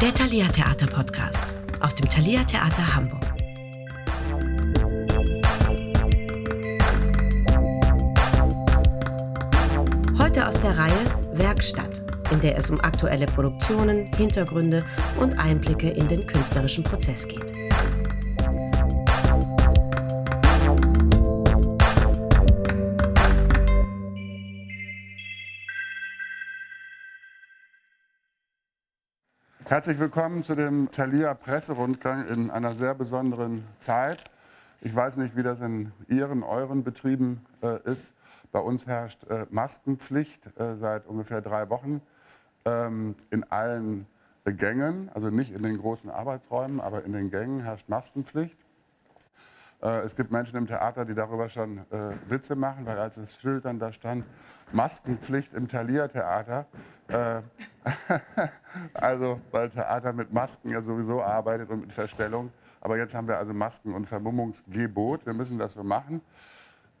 Der Thalia Theater Podcast aus dem Thalia Theater Hamburg. Heute aus der Reihe Werkstatt, in der es um aktuelle Produktionen, Hintergründe und Einblicke in den künstlerischen Prozess geht. Herzlich willkommen zu dem Thalia Presserundgang in einer sehr besonderen Zeit. Ich weiß nicht, wie das in Ihren, euren Betrieben äh, ist. Bei uns herrscht äh, Maskenpflicht äh, seit ungefähr drei Wochen ähm, in allen Gängen, also nicht in den großen Arbeitsräumen, aber in den Gängen herrscht Maskenpflicht. Äh, es gibt Menschen im Theater, die darüber schon äh, Witze machen, weil als das Schild dann da stand, Maskenpflicht im Thalia-Theater, äh, also weil Theater mit Masken ja sowieso arbeitet und mit Verstellung. Aber jetzt haben wir also Masken- und Vermummungsgebot. Wir müssen das so machen.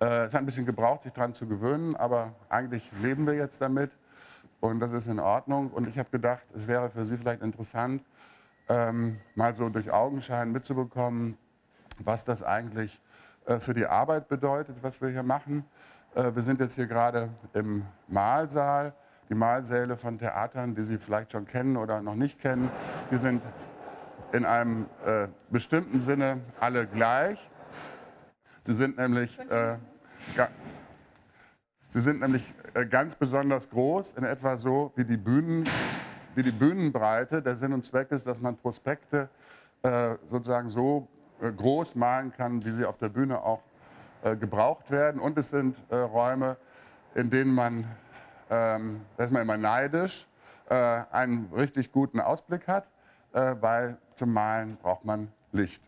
Äh, es hat ein bisschen gebraucht, sich daran zu gewöhnen, aber eigentlich leben wir jetzt damit und das ist in Ordnung. Und ich habe gedacht, es wäre für Sie vielleicht interessant, ähm, mal so durch Augenschein mitzubekommen, was das eigentlich äh, für die Arbeit bedeutet, was wir hier machen. Äh, wir sind jetzt hier gerade im Mahlsaal. Die Mahlsäle von Theatern, die Sie vielleicht schon kennen oder noch nicht kennen, die sind in einem äh, bestimmten Sinne alle gleich. Sie sind nämlich, äh, sie sind nämlich äh, ganz besonders groß, in etwa so wie die, Bühnen, wie die Bühnenbreite. Der Sinn und Zweck ist, dass man Prospekte äh, sozusagen so groß malen kann, wie sie auf der Bühne auch äh, gebraucht werden. Und es sind äh, Räume, in denen man, ähm, da ist man immer neidisch, äh, einen richtig guten Ausblick hat, äh, weil zum Malen braucht man Licht.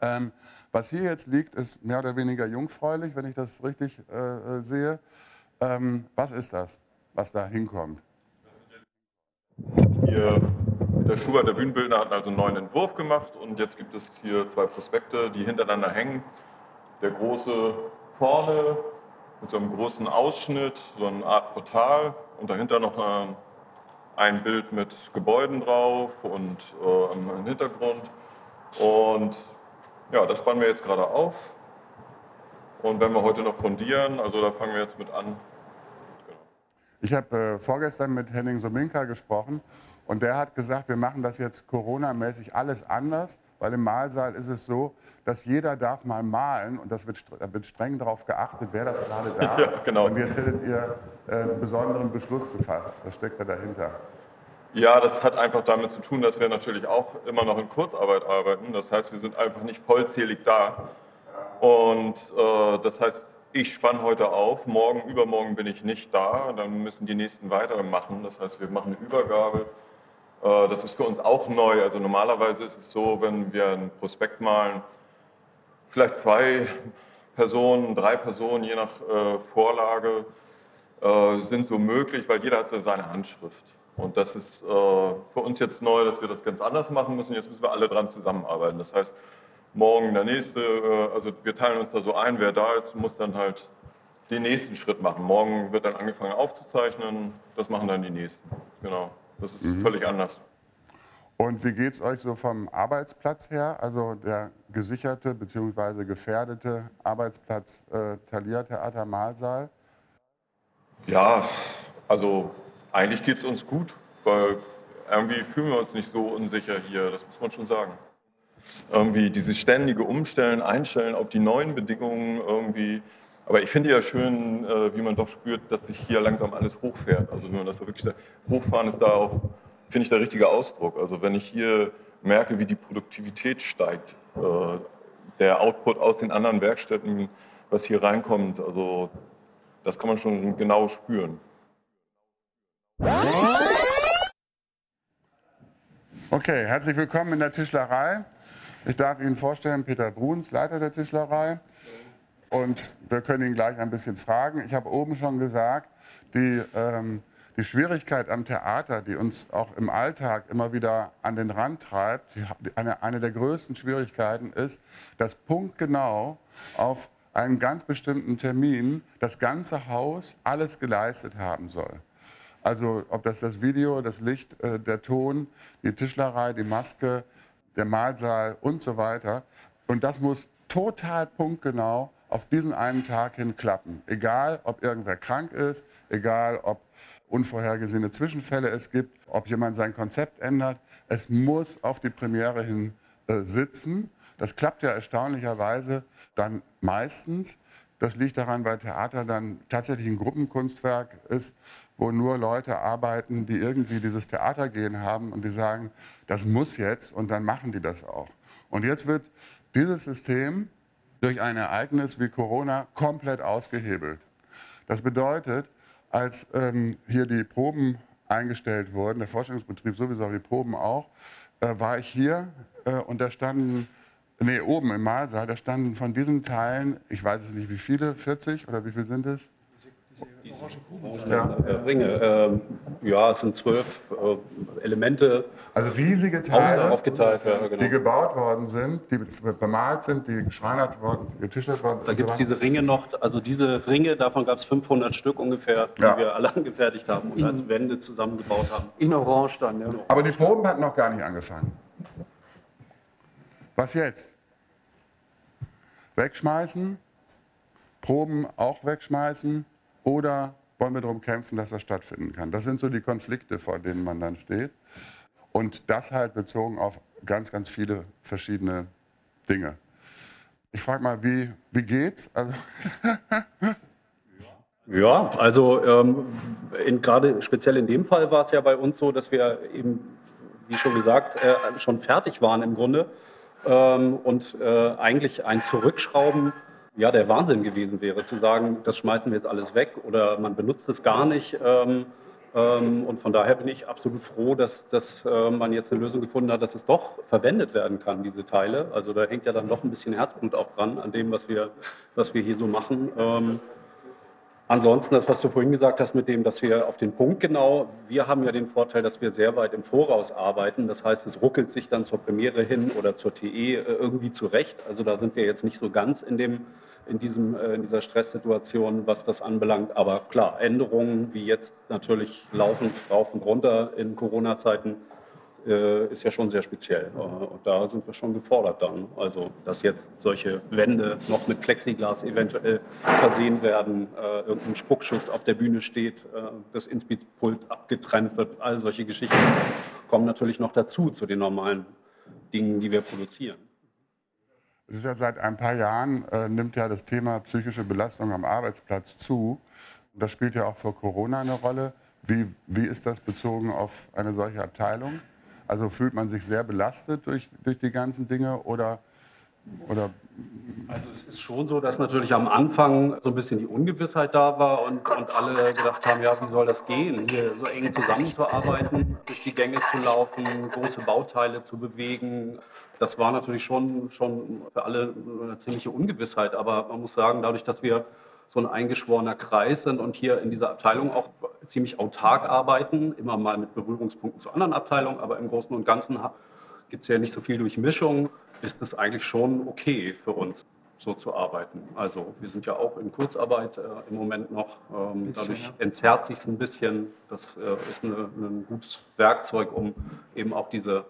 Ähm, was hier jetzt liegt, ist mehr oder weniger jungfräulich, wenn ich das richtig äh, sehe. Ähm, was ist das, was da hinkommt? Hier der Schubert, der Bühnenbildner, hat also einen neuen Entwurf gemacht und jetzt gibt es hier zwei Prospekte, die hintereinander hängen. Der große vorne mit so einem großen Ausschnitt, so eine Art Portal und dahinter noch ähm, ein Bild mit Gebäuden drauf und äh, im Hintergrund. Und ja, das spannen wir jetzt gerade auf. Und wenn wir heute noch grundieren, also da fangen wir jetzt mit an. Genau. Ich habe äh, vorgestern mit Henning Sominka gesprochen und der hat gesagt, wir machen das jetzt Corona-mäßig alles anders, weil im Mahlsaal ist es so, dass jeder darf mal malen und das wird, da wird streng darauf geachtet, wer das gerade darf. Ja, genau. Und jetzt hättet ihr äh, einen besonderen Beschluss gefasst. Was steckt da dahinter? Ja, das hat einfach damit zu tun, dass wir natürlich auch immer noch in Kurzarbeit arbeiten. Das heißt, wir sind einfach nicht vollzählig da. Und äh, das heißt, ich spanne heute auf, morgen, übermorgen bin ich nicht da. Dann müssen die nächsten weitere machen. Das heißt, wir machen eine Übergabe das ist für uns auch neu. Also normalerweise ist es so, wenn wir ein Prospekt malen, vielleicht zwei Personen, drei Personen, je nach äh, Vorlage, äh, sind so möglich, weil jeder hat so seine Handschrift. Und das ist für uns jetzt neu, dass wir das ganz anders machen müssen. Jetzt müssen wir alle dran zusammenarbeiten. Das heißt, morgen der nächste, also wir teilen uns da so ein, wer da ist, muss dann halt den nächsten Schritt machen. Morgen wird dann angefangen aufzuzeichnen, das machen dann die nächsten. Genau. Das ist mhm. völlig anders. Und wie geht es euch so vom Arbeitsplatz her? Also der gesicherte bzw. gefährdete Arbeitsplatz äh, Thalia Theater Mahlsaal? Ja, also eigentlich geht es uns gut, weil irgendwie fühlen wir uns nicht so unsicher hier, das muss man schon sagen. Irgendwie dieses ständige Umstellen, Einstellen auf die neuen Bedingungen irgendwie. Aber ich finde ja schön, äh, wie man doch spürt, dass sich hier langsam alles hochfährt. Also wenn man das wirklich hochfahren ist da auch finde ich der richtige Ausdruck. Also wenn ich hier merke, wie die Produktivität steigt, äh, der Output aus den anderen Werkstätten, was hier reinkommt, also das kann man schon genau spüren. Okay, herzlich willkommen in der Tischlerei. Ich darf Ihnen vorstellen, Peter Bruns, Leiter der Tischlerei. Und wir können ihn gleich ein bisschen fragen. Ich habe oben schon gesagt, die ähm, die Schwierigkeit am Theater, die uns auch im Alltag immer wieder an den Rand treibt, eine, eine der größten Schwierigkeiten ist, dass punktgenau auf einen ganz bestimmten Termin das ganze Haus alles geleistet haben soll. Also ob das das Video, das Licht, äh, der Ton, die Tischlerei, die Maske, der Mahlsaal und so weiter. Und das muss total punktgenau auf diesen einen Tag hin klappen. Egal, ob irgendwer krank ist, egal, ob unvorhergesehene Zwischenfälle es gibt, ob jemand sein Konzept ändert. Es muss auf die Premiere hin äh, sitzen. Das klappt ja erstaunlicherweise dann meistens. Das liegt daran, weil Theater dann tatsächlich ein Gruppenkunstwerk ist, wo nur Leute arbeiten, die irgendwie dieses Theatergehen haben und die sagen, das muss jetzt und dann machen die das auch. Und jetzt wird dieses System durch ein Ereignis wie Corona komplett ausgehebelt. Das bedeutet, als ähm, hier die Proben eingestellt wurden, der Forschungsbetrieb sowieso, die Proben auch, äh, war ich hier äh, und da standen, nee, oben im Mahlsaal, da standen von diesen Teilen, ich weiß es nicht wie viele, 40 oder wie viele sind es? Diese ja. Äh, Ringe. Ähm, ja, es sind zwölf äh, Elemente. Also riesige Teile, aufgeteilt, ja, genau. die gebaut worden sind, die bemalt sind, die geschreinert worden, getischert worden. Da gibt es so diese Ringe noch, also diese Ringe, davon gab es 500 Stück ungefähr, die ja. wir alle angefertigt haben und in, als Wände zusammengebaut haben. In Orange dann, ja. Aber die Proben hatten noch gar nicht angefangen. Was jetzt? Wegschmeißen, Proben auch wegschmeißen, oder wollen wir darum kämpfen, dass das stattfinden kann? Das sind so die Konflikte, vor denen man dann steht. Und das halt bezogen auf ganz, ganz viele verschiedene Dinge. Ich frage mal, wie, wie geht's? Also ja, also ähm, gerade speziell in dem Fall war es ja bei uns so, dass wir eben, wie schon gesagt, äh, schon fertig waren im Grunde ähm, und äh, eigentlich ein Zurückschrauben ja, der Wahnsinn gewesen wäre, zu sagen, das schmeißen wir jetzt alles weg oder man benutzt es gar nicht. Ähm, ähm, und von daher bin ich absolut froh, dass, dass äh, man jetzt eine Lösung gefunden hat, dass es doch verwendet werden kann, diese Teile. Also da hängt ja dann doch ein bisschen Herzblut auch dran an dem, was wir, was wir hier so machen. Ähm, Ansonsten, das, was du vorhin gesagt hast, mit dem, dass wir auf den Punkt genau, wir haben ja den Vorteil, dass wir sehr weit im Voraus arbeiten. Das heißt, es ruckelt sich dann zur Premiere hin oder zur TE äh, irgendwie zurecht. Also da sind wir jetzt nicht so ganz in, dem, in, diesem, äh, in dieser Stresssituation, was das anbelangt. Aber klar, Änderungen wie jetzt natürlich laufend rauf und runter in Corona-Zeiten äh, ist ja schon sehr speziell. Äh, und da sind wir schon gefordert dann. Also, dass jetzt solche Wände noch mit Plexiglas eventuell versehen werden, äh, irgendein Spuckschutz auf der Bühne steht, das Inspizpult abgetrennt wird, all solche Geschichten kommen natürlich noch dazu zu den normalen Dingen, die wir produzieren. Es ist ja seit ein paar Jahren, äh, nimmt ja das Thema psychische Belastung am Arbeitsplatz zu. Das spielt ja auch vor Corona eine Rolle. Wie, wie ist das bezogen auf eine solche Abteilung? Also fühlt man sich sehr belastet durch, durch die ganzen Dinge oder, oder also es ist schon so, dass natürlich am Anfang so ein bisschen die Ungewissheit da war und, und alle gedacht haben, ja, wie soll das gehen, hier so eng zusammenzuarbeiten, durch die Gänge zu laufen, große Bauteile zu bewegen. Das war natürlich schon, schon für alle eine ziemliche Ungewissheit. Aber man muss sagen, dadurch, dass wir so ein eingeschworener Kreis sind und hier in dieser Abteilung auch ziemlich autark arbeiten, immer mal mit Berührungspunkten zu anderen Abteilungen, aber im Großen und Ganzen gibt es ja nicht so viel Durchmischung, ist es eigentlich schon okay für uns so zu arbeiten. Also wir sind ja auch in Kurzarbeit äh, im Moment noch. Ähm, dadurch ja. entzerrt sich es ein bisschen. Das äh, ist eine, ein gutes Werkzeug, um eben auch diese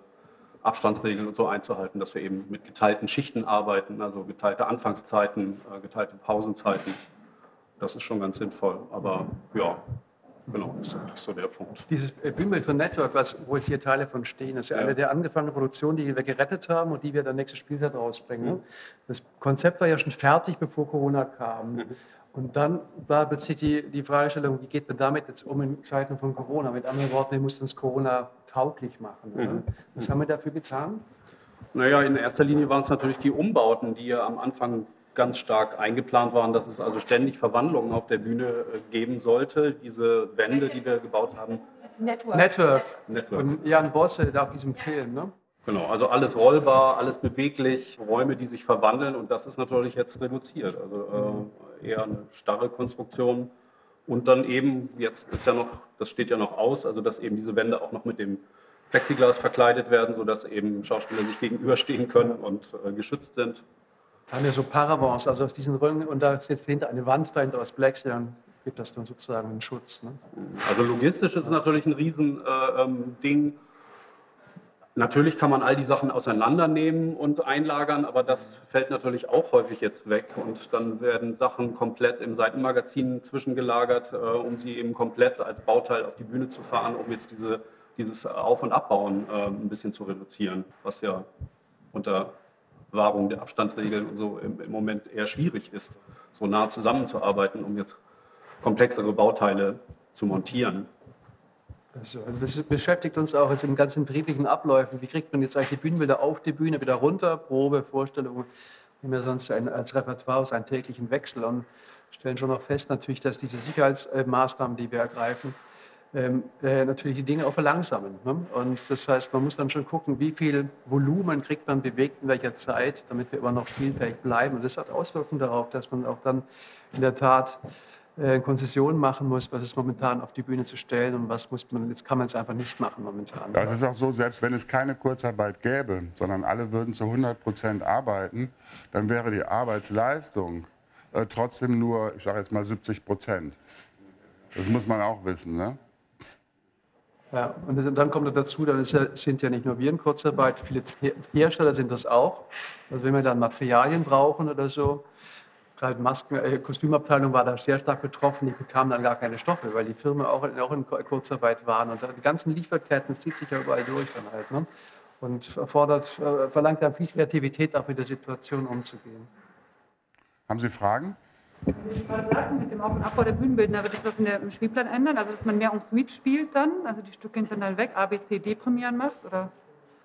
Abstandsregeln und so einzuhalten, dass wir eben mit geteilten Schichten arbeiten, also geteilte Anfangszeiten, äh, geteilte Pausenzeiten. Das ist schon ganz sinnvoll. Aber ja, genau, das ist so der Punkt. Dieses Bühnenbild von Network, was, wo jetzt hier Teile von stehen, ist ja, ja, eine der angefangenen Produktionen, die wir gerettet haben und die wir dann nächste Spielzeit rausbringen. Mhm. Das Konzept war ja schon fertig, bevor Corona kam. Mhm. Und dann war plötzlich die, die Fragestellung, wie geht man damit jetzt um in Zeiten von Corona? Mit anderen Worten, wir mussten es Corona tauglich machen. Mhm. Was haben wir dafür getan? Naja, in erster Linie waren es natürlich die Umbauten, die ja am Anfang ganz stark eingeplant waren, dass es also ständig Verwandlungen auf der Bühne äh, geben sollte. Diese Wände, die wir gebaut haben. Network. Network. Network. Von Jan Bosse, auf diesem Film. Ne? Genau, also alles rollbar, alles beweglich, Räume, die sich verwandeln und das ist natürlich jetzt reduziert. Also äh, eher eine starre Konstruktion. Und dann eben, jetzt ist ja noch, das steht ja noch aus, also dass eben diese Wände auch noch mit dem Plexiglas verkleidet werden, sodass eben Schauspieler sich gegenüberstehen können und äh, geschützt sind haben wir so Paravents, also aus diesen Röhren, und da ist jetzt hinter eine Wand dahinter aus dann gibt das dann sozusagen einen Schutz. Ne? Also logistisch ist es natürlich ein Riesending. Äh, ähm, Natürlich kann man all die Sachen auseinandernehmen und einlagern, aber das fällt natürlich auch häufig jetzt weg. Und dann werden Sachen komplett im Seitenmagazin zwischengelagert, äh, um sie eben komplett als Bauteil auf die Bühne zu fahren, um jetzt diese, dieses Auf- und Abbauen äh, ein bisschen zu reduzieren, was ja unter Wahrung der Abstandsregeln und so im, im Moment eher schwierig ist, so nah zusammenzuarbeiten, um jetzt komplexere Bauteile zu montieren. Also, das beschäftigt uns auch jetzt im ganzen betrieblichen Abläufen. Wie kriegt man jetzt eigentlich die Bühnenbilder auf die Bühne, wieder runter, Probe, Vorstellung. Wir haben sonst ein, als Repertoire aus einen täglichen Wechsel und stellen schon noch fest, natürlich, dass diese Sicherheitsmaßnahmen, die wir ergreifen, ähm, äh, natürlich die Dinge auch verlangsamen. Ne? Und das heißt, man muss dann schon gucken, wie viel Volumen kriegt man bewegt in welcher Zeit, damit wir immer noch spielfähig bleiben. Und das hat Auswirkungen darauf, dass man auch dann in der Tat äh, Konzessionen machen muss, was ist momentan auf die Bühne zu stellen und was muss man, jetzt kann man es einfach nicht machen momentan. Das ist auch so, selbst wenn es keine Kurzarbeit gäbe, sondern alle würden zu 100 Prozent arbeiten, dann wäre die Arbeitsleistung äh, trotzdem nur, ich sage jetzt mal 70 Prozent. Das muss man auch wissen, ne? Ja, und dann kommt dazu, dann ja, sind ja nicht nur wir in Kurzarbeit, viele Hersteller sind das auch. Also wenn wir dann Materialien brauchen oder so, gerade Masken, äh, Kostümabteilung war da sehr stark betroffen, die bekamen dann gar keine Stoffe, weil die Firmen auch, auch in Kurzarbeit waren. Und die ganzen Lieferketten, zieht sich ja überall durch dann halt. Ne? Und erfordert, äh, verlangt dann viel Kreativität, auch mit der Situation umzugehen. Haben Sie Fragen? Sie gerade sagten, mit dem Auf- und Abbau der Bühnenbildner, wird das was in der, im Spielplan ändern? Also, dass man mehr en suite spielt dann? Also, die Stücke hintereinander weg, A, B, C, D Premieren macht? Oder?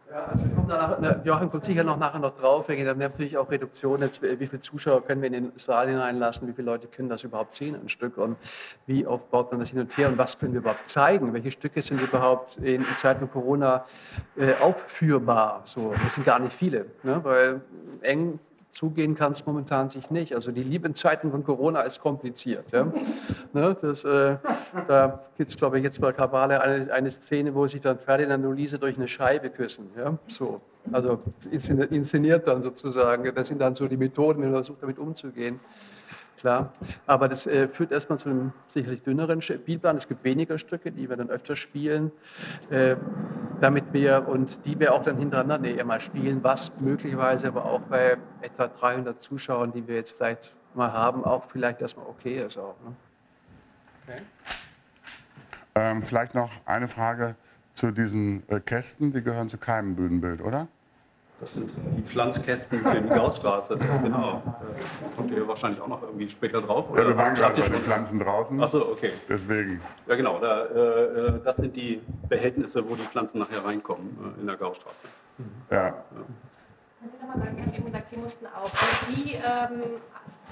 Ja, also danach, Joachim kommt sicher noch nachher noch drauf. Wir haben natürlich auch Reduktionen. Wie viele Zuschauer können wir in den Saal hineinlassen? Wie viele Leute können das überhaupt sehen, ein Stück? Und wie oft baut man das hin und her? Und was können wir überhaupt zeigen? Welche Stücke sind überhaupt in, in Zeiten von Corona äh, aufführbar? So, das sind gar nicht viele, ne? weil eng zugehen kann es momentan sich nicht. Also die lieben Zeiten von Corona ist kompliziert. Ja? ne, das, äh, da gibt es, glaube ich, jetzt bei Kabale eine, eine, Szene, wo sich dann Ferdinand und Luise durch eine Scheibe küssen. Ja? So. Also inszeniert dann sozusagen. Das sind dann so die Methoden, wenn man versucht, damit umzugehen klar. Aber das äh, führt erstmal zu einem sicherlich dünneren Spielplan. Es gibt weniger Stücke, die wir dann öfter spielen, äh, damit wir und die wir auch dann hintereinander eher mal spielen, was möglicherweise aber auch bei etwa 300 Zuschauern, die wir jetzt vielleicht mal haben, auch vielleicht erstmal okay ist auch. Ne? Okay. Ähm, vielleicht noch eine Frage zu diesen äh, Kästen. Die gehören zu keinem Bühnenbild, oder? Das sind die Pflanzkästen für die Gaußstraße. Genau. Da kommt ihr wahrscheinlich auch noch irgendwie später drauf. Oder ja, wir waren gerade bei den Pflanzen draußen. Achso, okay. Deswegen. Ja, genau. Da, äh, das sind die Behältnisse, wo die Pflanzen nachher reinkommen äh, in der Gaußstraße. Ja. ja. Können Sie nochmal sagen, Sie haben eben gesagt, Sie mussten auch Regie ähm,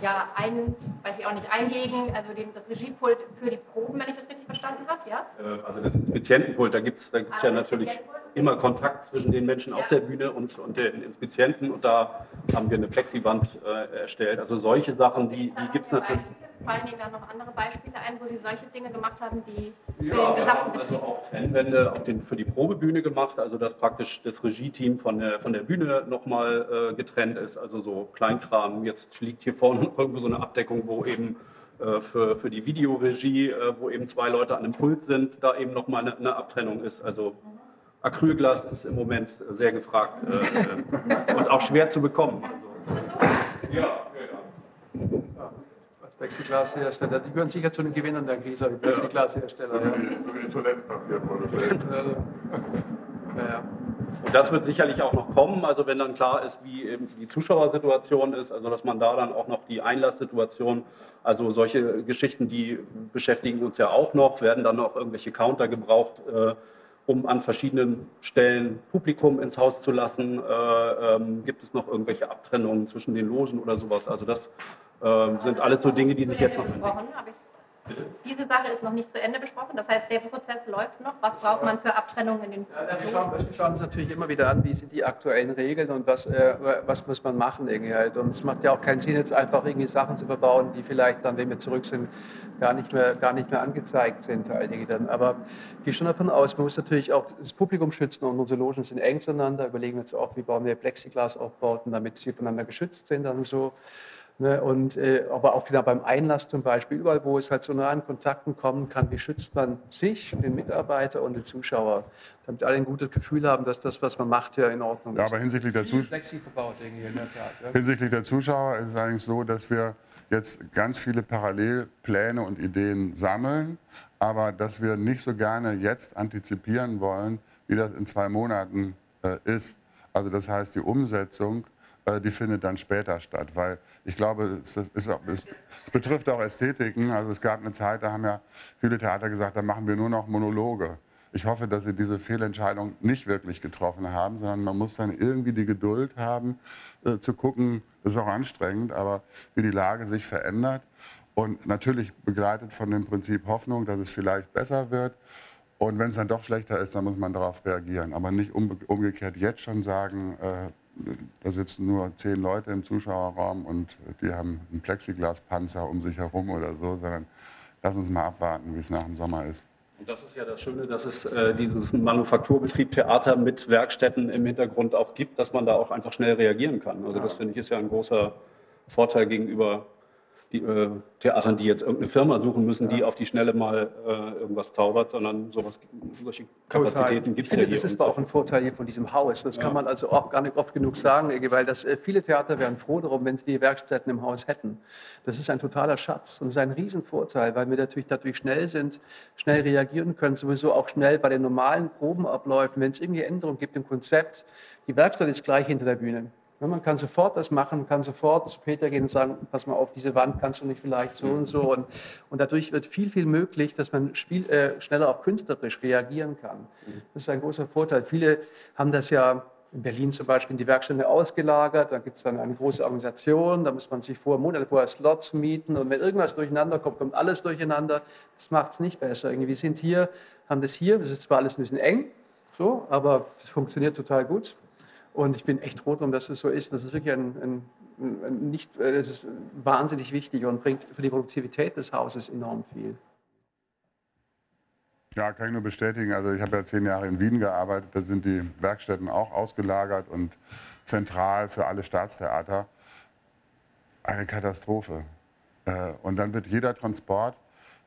ja, ein, weiß ich auch nicht, einlegen, also den, das Regiepult für die Proben, wenn ich das richtig verstanden habe, ja? Äh, also das Inspizientenpult, da gibt es da gibt's ah, ja natürlich immer Kontakt zwischen den Menschen ja. auf der Bühne und, und den Inspizienten und da haben wir eine Plexiband äh, erstellt. Also solche Sachen, die, die gibt es natürlich. Fallen Ihnen da noch andere Beispiele ein, wo Sie solche Dinge gemacht haben, die für ja, den gesamten also Betrieb... Also auch Trennwände auf den, für die Probebühne gemacht, also dass praktisch das Regieteam von der, von der Bühne nochmal äh, getrennt ist, also so Kleinkram. Jetzt liegt hier vorne irgendwo so eine Abdeckung, wo eben äh, für, für die Videoregie, äh, wo eben zwei Leute an einem Pult sind, da eben nochmal eine, eine Abtrennung ist. Also Acrylglas ist im Moment sehr gefragt äh, und auch schwer zu bekommen. Also, ja, ja, ja. Als Plexiglashersteller, die gehören sicher zu den Gewinnern der Krise, die Plexiglashersteller. Ja. Ja. Toilettenpapier ja. Und das wird sicherlich auch noch kommen, also wenn dann klar ist, wie eben die Zuschauersituation ist, also dass man da dann auch noch die Einlasssituation, also solche Geschichten, die beschäftigen uns ja auch noch, werden dann noch irgendwelche Counter gebraucht, äh, um an verschiedenen Stellen Publikum ins Haus zu lassen? Äh, ähm, gibt es noch irgendwelche Abtrennungen zwischen den Logen oder sowas? Also das äh, sind alles so Dinge, die sich jetzt noch. Diese Sache ist noch nicht zu Ende besprochen. Das heißt, der Prozess läuft noch. Was braucht man für Abtrennungen in den ja, wir, schauen, wir schauen uns natürlich immer wieder an, wie sind die aktuellen Regeln und was, äh, was muss man machen irgendwie halt. Und es macht ja auch keinen Sinn, jetzt einfach irgendwie Sachen zu verbauen, die vielleicht dann, wenn wir zurück sind, gar nicht mehr, gar nicht mehr angezeigt sind. Einige dann. Aber ich gehe schon davon aus, man muss natürlich auch das Publikum schützen und unsere Logen sind eng zueinander. Überlegen wir jetzt auch, wie bauen wir Plexiglas-Aufbauten, damit sie voneinander geschützt sind. Dann so. Ne? Und, äh, aber auch wieder beim Einlass zum Beispiel, überall, wo es halt so nah an Kontakten kommen kann, wie schützt man sich, den Mitarbeiter und den Zuschauer, damit alle ein gutes Gefühl haben, dass das, was man macht, ja in Ordnung Ja, ist. aber hinsichtlich der, Zus ich, in der Tat. Ja. hinsichtlich der Zuschauer ist es eigentlich so, dass wir jetzt ganz viele Parallelpläne und Ideen sammeln, aber dass wir nicht so gerne jetzt antizipieren wollen, wie das in zwei Monaten äh, ist. Also das heißt, die Umsetzung, die findet dann später statt, weil ich glaube, es, ist es, betrifft auch Ästhetiken. Also es gab eine Zeit, da haben ja viele Theater gesagt, da machen wir nur noch Monologe. Ich hoffe, dass Sie diese Fehlentscheidung nicht wirklich getroffen haben, sondern man muss dann irgendwie die Geduld haben, äh, zu gucken, das ist auch anstrengend, aber wie die Lage sich verändert. Und natürlich begleitet von dem Prinzip Hoffnung, dass es vielleicht besser wird. Und wenn es dann doch schlechter ist, dann muss man darauf reagieren. Aber nicht umgekehrt jetzt schon sagen, äh, da sitzen nur zehn Leute im Zuschauerraum und die haben einen Plexiglaspanzer um sich herum oder so, sondern lass uns mal abwarten, wie es nach dem Sommer ist. Und das ist ja das Schöne, dass es äh, dieses Manufakturbetrieb Theater mit Werkstätten im Hintergrund auch gibt, dass man da auch einfach schnell reagieren kann. Also das finde ich ist ja ein großer Vorteil gegenüber die, äh, Theatern, die jetzt irgendeine Firma suchen müssen, die auf die Schnelle mal äh, irgendwas zaubert, sondern sowas, solche Kapazitäten gibt es ja hier. das ist so. auch ein Vorteil hier von diesem Haus. Das kann man also auch gar nicht oft genug sagen, weil das, äh, viele Theater wären froh darum, wenn sie die Werkstätten im Haus hätten. Das ist ein totaler Schatz und ist ein Riesenvorteil, weil wir natürlich dadurch schnell sind, schnell reagieren können, sowieso auch schnell bei den normalen Probenabläufen, wenn es irgendwie Änderungen gibt im Konzept. Die Werkstatt ist gleich hinter der Bühne. Man kann sofort das machen, kann sofort zu Peter gehen und sagen, pass mal auf, diese Wand kannst du nicht vielleicht so und so. Und, und dadurch wird viel, viel möglich, dass man Spiel, äh, schneller auch künstlerisch reagieren kann. Das ist ein großer Vorteil. Viele haben das ja in Berlin zum Beispiel in die Werkstätte ausgelagert. Da gibt es dann eine große Organisation, da muss man sich vor Monate vorher Slots mieten. Und wenn irgendwas durcheinander kommt, kommt alles durcheinander. Das macht es nicht besser. Irgendwie wir sind hier, haben das hier, das ist zwar alles ein bisschen eng, so, aber es funktioniert total gut. Und ich bin echt froh darum, dass es so ist. Das ist wirklich ein, ein, nicht, äh, das ist wahnsinnig wichtig und bringt für die Produktivität des Hauses enorm viel. Ja, kann ich nur bestätigen. Also ich habe ja zehn Jahre in Wien gearbeitet. Da sind die Werkstätten auch ausgelagert und zentral für alle Staatstheater. Eine Katastrophe. Äh, Und dann wird jeder Transport,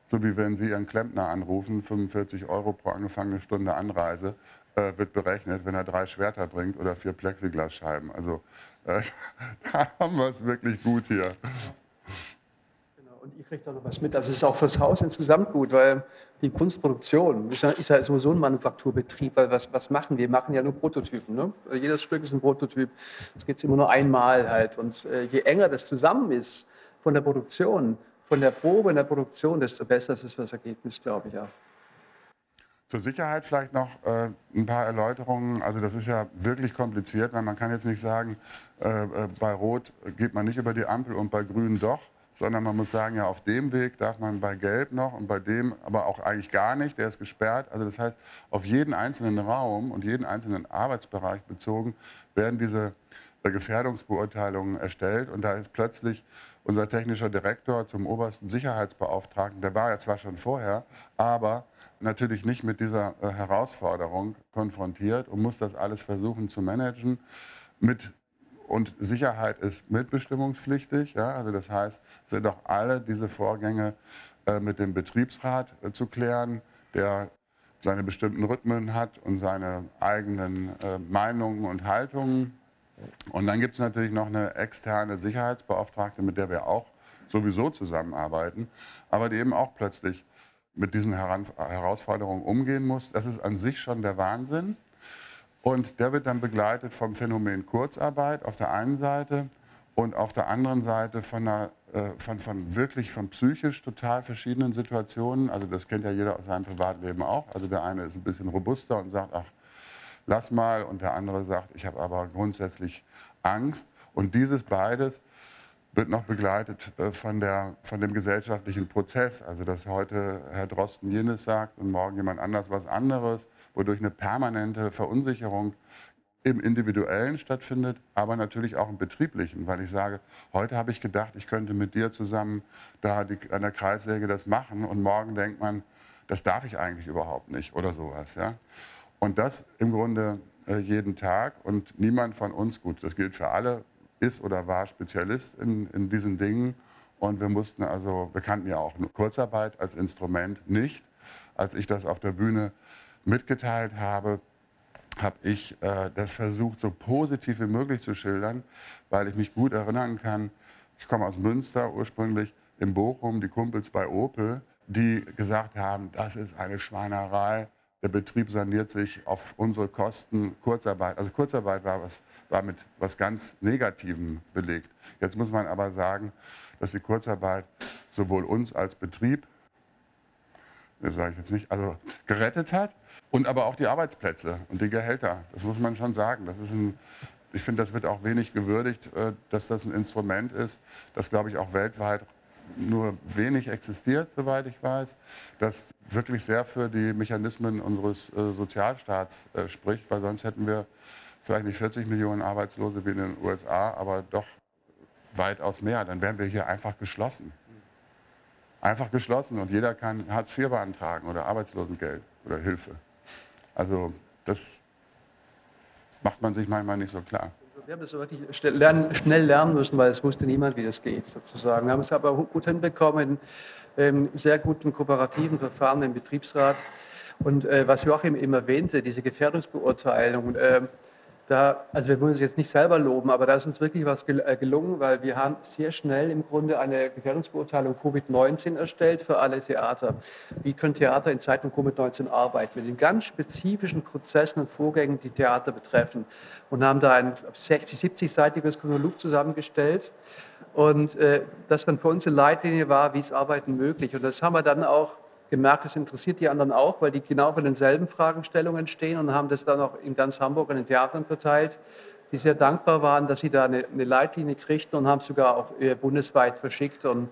so wie wenn Sie Ihren Klempner anrufen, 45 Euro pro angefangene Stunde Anreise, äh, wird berechnet, wenn er drei Schwerter bringt oder vier Plexiglasscheiben. Also äh, da haben wir es wirklich gut hier. Genau, Und ihr kriegt da noch was mit. Das ist auch fürs Haus insgesamt gut, weil die Kunstproduktion ist ja, ist ja sowieso ein Manufakturbetrieb, weil was, was machen wir? Wir machen ja nur Prototypen. Ne? Also Jedes Stück ist ein Prototyp. Das gibt es immer nur einmal halt. Und äh, je enger das zusammen ist von der Produktion, von der Probe in der Produktion, desto besser ist das Ergebnis, glaube ich. Ja. Zur Sicherheit vielleicht noch äh, ein paar Erläuterungen. Also das ist ja wirklich kompliziert, weil man kann jetzt nicht sagen, äh, äh, bei Rot geht man nicht über die Ampel und bei Grün doch, sondern man muss sagen, ja auf dem Weg darf man bei Gelb noch und bei dem aber auch eigentlich gar nicht, der ist gesperrt. Also das heißt, auf jeden einzelnen Raum und jeden einzelnen Arbeitsbereich bezogen werden diese äh, Gefährdungsbeurteilungen erstellt und da ist plötzlich unser technischer Direktor zum obersten Sicherheitsbeauftragten, der war ja zwar schon vorher, aber natürlich nicht mit dieser äh, Herausforderung konfrontiert und muss das alles versuchen zu managen. Mit, und Sicherheit ist mitbestimmungspflichtig. Ja? Also das heißt, es sind auch alle diese Vorgänge äh, mit dem Betriebsrat äh, zu klären, der seine bestimmten Rhythmen hat und seine eigenen äh, Meinungen und Haltungen. Und dann gibt es natürlich noch eine externe Sicherheitsbeauftragte, mit der wir auch sowieso zusammenarbeiten, aber die eben auch plötzlich mit diesen Heran Herausforderungen umgehen muss. Das ist an sich schon der Wahnsinn. Und der wird dann begleitet vom Phänomen Kurzarbeit auf der einen Seite und auf der anderen Seite von, einer, äh, von, von wirklich von psychisch total verschiedenen Situationen. Also das kennt ja jeder aus seinem Privatleben auch. Also der eine ist ein bisschen robuster und sagt, ach, lass mal. Und der andere sagt, ich habe aber grundsätzlich Angst. Und dieses beides wird noch begleitet äh, von, der, von dem gesellschaftlichen Prozess. Also dass heute Herr Drosten jenes sagt und morgen jemand anders was anderes, wodurch eine permanente Verunsicherung im Individuellen stattfindet, aber natürlich auch im Betrieblichen, weil ich sage, heute habe ich gedacht, ich könnte mit dir zusammen da die, an der Kreissäge das machen und morgen denkt man, das darf ich eigentlich überhaupt nicht oder sowas. Ja? Und das im Grunde äh, jeden Tag und niemand von uns, gut, das gilt für alle ist oder war Spezialist in, in diesen Dingen. Und wir mussten also, wir kannten ja auch Kurzarbeit als Instrument nicht. Als ich das auf der Bühne mitgeteilt habe, habe ich äh, das versucht, so positiv wie möglich zu schildern, weil ich mich gut erinnern kann, ich komme aus Münster ursprünglich, in Bochum, die Kumpels bei Opel, die gesagt haben, das ist eine Schweinerei, der Betrieb saniert sich auf unsere Kosten, Kurzarbeit. Also Kurzarbeit war, was, war mit was ganz Negativem belegt. Jetzt muss man aber sagen, dass die Kurzarbeit sowohl uns als Betrieb, das sage ich jetzt nicht, also gerettet hat und aber auch die Arbeitsplätze und die Gehälter. Das muss man schon sagen. Das ist ein, ich finde, das wird auch wenig gewürdigt, äh, dass das ein Instrument ist, das, glaube ich, auch weltweit nur wenig existiert, soweit ich weiß, das wirklich sehr für die Mechanismen unseres äh, Sozialstaats äh, spricht, weil sonst hätten wir vielleicht nicht 40 Millionen Arbeitslose wie in den USA, aber doch weitaus mehr. Dann wären wir hier einfach geschlossen. Einfach geschlossen und jeder kann Hartz IV beantragen oder Arbeitslosengeld oder Hilfe. Also das macht man sich manchmal nicht so klar. Wir haben das wirklich schnell lernen müssen, weil es wusste niemand, wie das geht, sozusagen. Wir haben es aber gut hinbekommen, in sehr guten kooperativen Verfahren im Betriebsrat. Und äh, was Joachim eben erwähnte, diese Gefährdungsbeurteilung, äh, da, also wir wollen uns jetzt nicht selber loben, aber da ist uns wirklich was äh, gelungen, weil wir haben sehr schnell im Grunde eine Gefährdungsbeurteilung Covid-19 erstellt für alle Theater. Wie können Theater in Zeiten von Covid-19 arbeiten? Mit den ganz spezifischen Prozessen und Vorgängen, die Theater betreffen. Und haben da ein 60-, 70-seitiges Chronolog zusammengestellt. Und äh, das dann für uns eine Leitlinie war, wie ist Arbeiten möglich. Und das haben wir dann auch gemerkt, das interessiert die anderen auch, weil die genau von denselben Fragestellungen stehen und haben das dann auch in ganz Hamburg an den Theatern verteilt, die sehr dankbar waren, dass sie da eine, eine Leitlinie kriegten und haben es sogar auch äh, bundesweit verschickt. Und,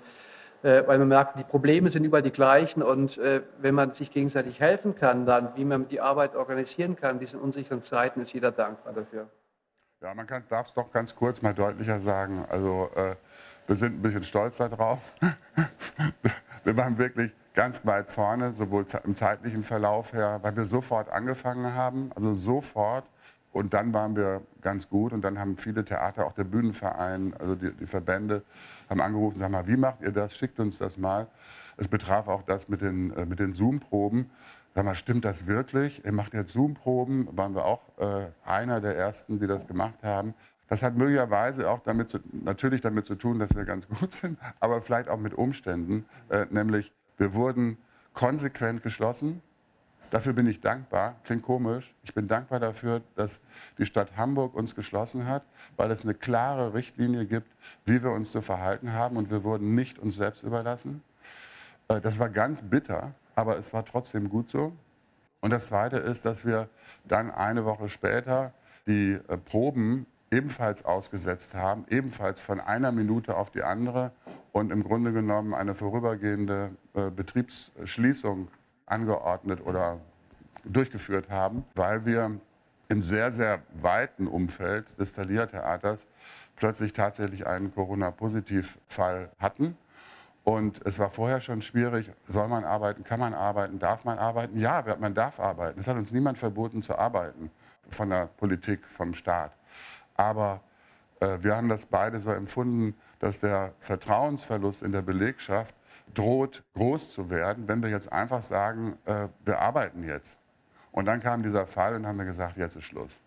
äh, weil man merkt, die Probleme sind überall die gleichen und äh, wenn man sich gegenseitig helfen kann, dann wie man die Arbeit organisieren kann in diesen unsicheren Zeiten, ist jeder dankbar dafür. Ja, man darf es doch ganz kurz mal deutlicher sagen. Also äh, wir sind ein bisschen stolz darauf. wir waren wirklich ganz weit vorne, sowohl im zeitlichen Verlauf her, weil wir sofort angefangen haben, also sofort. Und dann waren wir ganz gut und dann haben viele Theater, auch der Bühnenverein, also die, die Verbände, haben angerufen, sag mal, wie macht ihr das? Schickt uns das mal. Es betraf auch das mit den, äh, mit den Zoom-Proben. Sag mal, stimmt das wirklich? Ihr macht jetzt Zoom-Proben, waren wir auch äh, einer der ersten, die das gemacht haben. Das hat möglicherweise auch damit zu, natürlich damit zu tun, dass wir ganz gut sind, aber vielleicht auch mit Umständen, äh, nämlich wir wurden konsequent geschlossen. Dafür bin ich dankbar. Klingt komisch. Ich bin dankbar dafür, dass die Stadt Hamburg uns geschlossen hat, weil es eine klare Richtlinie gibt, wie wir uns zu verhalten haben. Und wir wurden nicht uns selbst überlassen. Äh, das war ganz bitter, aber es war trotzdem gut so. Und das Zweite ist, dass wir dann eine Woche später die äh, Proben ebenfalls ausgesetzt haben, ebenfalls von einer Minute auf die andere und im Grunde genommen eine vorübergehende äh, Betriebsschließung angeordnet oder durchgeführt haben, weil wir im sehr, sehr weiten Umfeld des Thalia-Theaters plötzlich tatsächlich einen Corona-Positiv-Fall hatten. Und es war vorher schon schwierig, soll man arbeiten, kann man arbeiten, darf man arbeiten? Ja, man darf arbeiten. Es hat uns niemand verboten zu arbeiten von der Politik, vom Staat. Aber äh, wir haben das beide so empfunden, dass der Vertrauensverlust in der Belegschaft droht groß zu werden, wenn wir jetzt einfach sagen, äh, wir arbeiten jetzt. Und dann kam dieser Fall und haben wir gesagt, jetzt ist Schluss.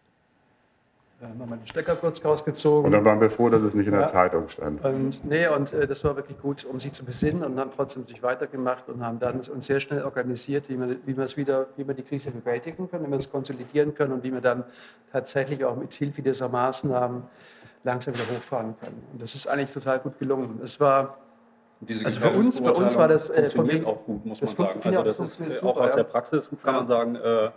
Dann haben wir den Stecker kurz rausgezogen. Und dann waren wir froh, dass es nicht in der ja. Zeitung stand. Und, nee, und äh, das war wirklich gut, um sich zu besinnen und haben trotzdem sich weitergemacht und haben dann uns sehr schnell organisiert, wie wir, wie wir es wieder, wie wir die Krise bewältigen können, wie wir es konsolidieren können und wie wir dann tatsächlich auch mit Hilfe dieser Maßnahmen langsam wieder hochfahren können. Und das ist eigentlich total gut gelungen. Es war also für uns, für uns war das äh, funktioniert auch gut, muss man sagen. Also das ist äh, auch aus der Praxis kann man sagen. Äh,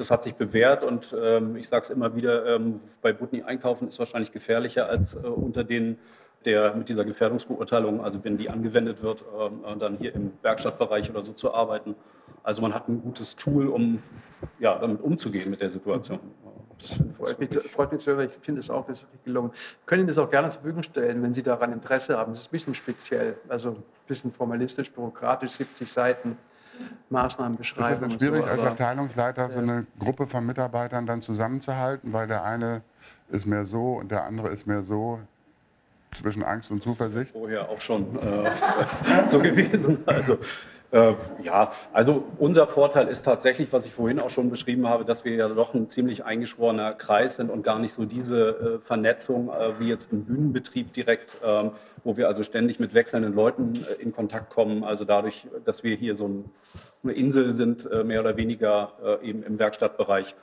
das hat sich bewährt und ähm, ich sage es immer wieder, ähm, bei Butni einkaufen ist wahrscheinlich gefährlicher als äh, unter den der mit dieser Gefährdungsbeurteilung, also wenn die angewendet wird, äh, dann hier im Werkstattbereich oder so zu arbeiten. Also man hat ein gutes Tool, um ja, damit umzugehen mit der Situation. Das freut mich, freut mich sehr, ich finde es auch, das wirklich gelungen. Können Ihnen das auch gerne zur Verfügung stellen, wenn Sie daran Interesse haben. Das ist ein bisschen speziell, also ein bisschen formalistisch, bürokratisch, 70 Seiten. Maßnahmen beschreiben. Ist das schwierig, so, als Abteilungsleiter ja. so eine Gruppe von Mitarbeitern dann zusammenzuhalten, weil der eine ist mehr so und der andere ist mehr so? zwischen Angst und Zuversicht? Vorher auch schon äh, so gewesen. Also äh, ja, also unser Vorteil ist tatsächlich, was ich vorhin auch schon beschrieben habe, dass wir ja doch ein ziemlich eingeschworener Kreis sind und gar nicht so diese äh, Vernetzung äh, wie jetzt im Bühnenbetrieb direkt, ähm, wo wir also ständig mit wechselnden Leuten äh, in Kontakt kommen. Also dadurch, dass wir hier so ein, eine Insel sind, äh, mehr oder weniger äh, eben im Werkstattbereich,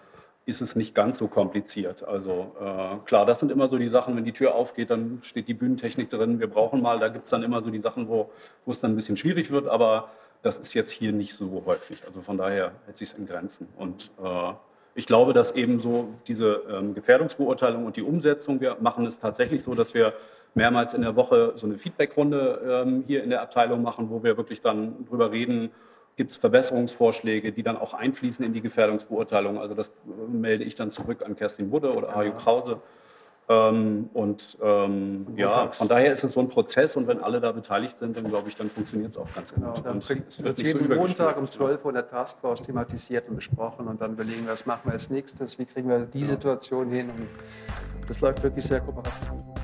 ist es nicht ganz so kompliziert. Also äh, klar, das sind immer so die Sachen, wenn die Tür aufgeht, dann steht die Bühnentechnik drin, wir brauchen mal, da gibt es dann immer so die Sachen, wo, wo es dann ein bisschen schwierig wird, aber das ist jetzt hier nicht so häufig. Also von daher hält sich es in Grenzen. Und äh, ich glaube, dass eben so diese ähm, Gefährdungsbeurteilung und die Umsetzung, wir machen es tatsächlich so, dass wir mehrmals in der Woche so eine Feedbackrunde ähm, hier in der Abteilung machen, wo wir wirklich dann drüber reden, gibt es Verbesserungsvorschläge, die dann auch einfließen in die Gefährdungsbeurteilung. Also das äh, melde ich dann zurück an Kerstin Budde oder Harjo Krause. Ähm, und ähm, ja, von daher ist es so ein Prozess und wenn alle da beteiligt sind, dann glaube ich, dann funktioniert es auch ganz gut. Genau, dann Und wird es es nicht so jeden Montag um übergespielt. 12 Uhr in der Taskforce thematisiert und besprochen und dann überlegen wir, was machen wir als nächstes, wie kriegen wir die Situation hin und das läuft wirklich sehr kooperativ.